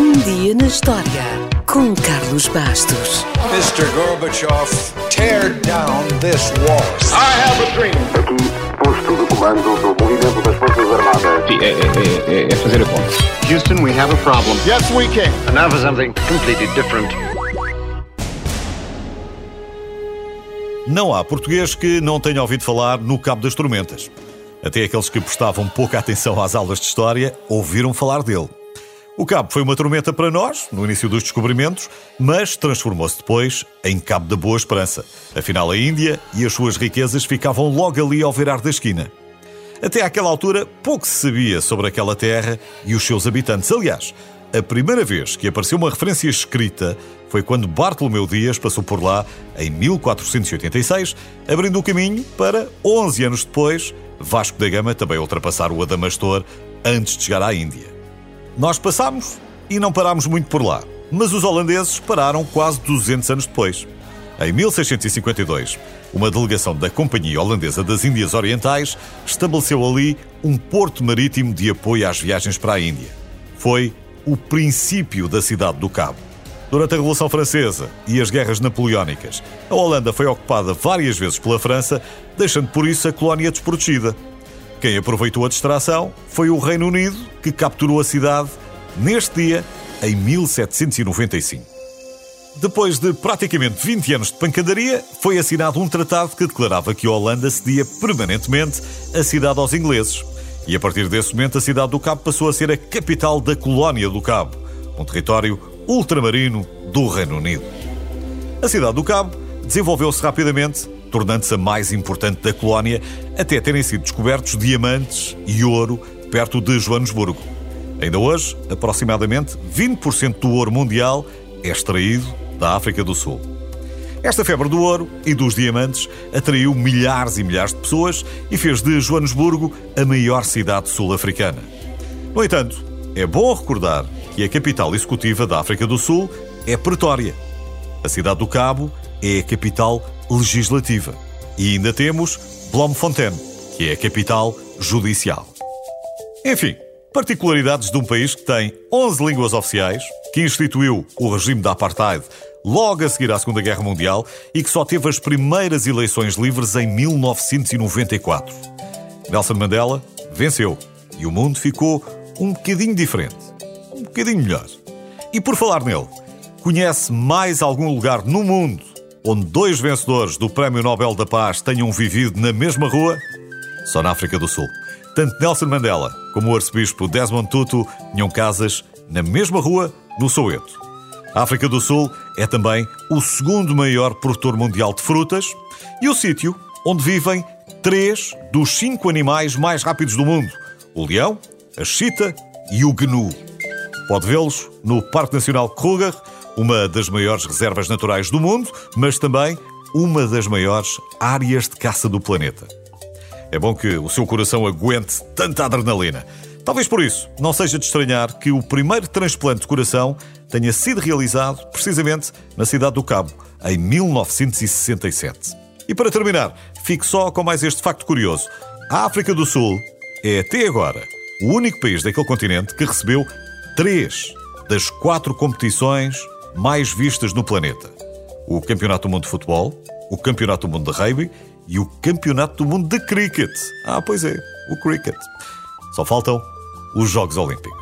Um dia na história com Carlos Bastos. Mr. Gorbachev, tear down this wall. I have a dream. Aqui, posto de comando do movimento das Forças Armadas. Sim, é, é, é, é fazer a conta. Houston, we have a problem. Yes, we can. And now for something completely different. Não há português que não tenha ouvido falar no Cabo das Tormentas. Até aqueles que prestavam pouca atenção às aulas de história ouviram falar dele. O Cabo foi uma tormenta para nós, no início dos descobrimentos, mas transformou-se depois em Cabo da Boa Esperança. Afinal, a Índia e as suas riquezas ficavam logo ali ao virar da esquina. Até àquela altura, pouco se sabia sobre aquela terra e os seus habitantes. Aliás, a primeira vez que apareceu uma referência escrita foi quando Bartolomeu Dias passou por lá em 1486, abrindo o caminho para, 11 anos depois, Vasco da Gama também ultrapassar o Adamastor antes de chegar à Índia. Nós passámos e não parámos muito por lá, mas os holandeses pararam quase 200 anos depois. Em 1652, uma delegação da Companhia Holandesa das Índias Orientais estabeleceu ali um porto marítimo de apoio às viagens para a Índia. Foi o princípio da cidade do Cabo. Durante a Revolução Francesa e as guerras napoleónicas, a Holanda foi ocupada várias vezes pela França, deixando por isso a colónia desprotegida. Quem aproveitou a distração foi o Reino Unido, que capturou a cidade neste dia, em 1795. Depois de praticamente 20 anos de pancadaria, foi assinado um tratado que declarava que a Holanda cedia permanentemente a cidade aos ingleses. E a partir desse momento, a cidade do Cabo passou a ser a capital da Colónia do Cabo, um território ultramarino do Reino Unido. A cidade do Cabo desenvolveu-se rapidamente, tornando-se a mais importante da colónia, até terem sido descobertos diamantes e ouro perto de Joanesburgo. Ainda hoje, aproximadamente 20% do ouro mundial é extraído da África do Sul. Esta febre do ouro e dos diamantes atraiu milhares e milhares de pessoas e fez de Joanesburgo a maior cidade sul-africana. No entanto, é bom recordar que a capital executiva da África do Sul é Pretória. A cidade do Cabo é a capital legislativa. E ainda temos Bloemfontein, que é a capital judicial. Enfim, particularidades de um país que tem 11 línguas oficiais, que instituiu o regime da apartheid logo a seguir à Segunda Guerra Mundial e que só teve as primeiras eleições livres em 1994. Nelson Mandela venceu e o mundo ficou um bocadinho diferente, um bocadinho melhor. E por falar nele, conhece mais algum lugar no mundo onde dois vencedores do Prémio Nobel da Paz tenham vivido na mesma rua? Só na África do Sul. Tanto Nelson Mandela como o arcebispo Desmond Tutu tinham casas na mesma rua, no Soweto. A África do Sul é também o segundo maior produtor mundial de frutas e o sítio onde vivem três dos cinco animais mais rápidos do mundo: o leão, a chita e o gnu. Pode vê-los no Parque Nacional Kruger, uma das maiores reservas naturais do mundo, mas também uma das maiores áreas de caça do planeta. É bom que o seu coração aguente tanta adrenalina. Talvez por isso não seja de estranhar que o primeiro transplante de coração tenha sido realizado precisamente na cidade do Cabo, em 1967. E para terminar, fico só com mais este facto curioso. A África do Sul é até agora o único país daquele continente que recebeu três das quatro competições mais vistas no planeta: o Campeonato do Mundo de Futebol, o Campeonato do Mundo de Rugby e o Campeonato do Mundo de Cricket. Ah, pois é, o Cricket. Só faltam os Jogos Olímpicos.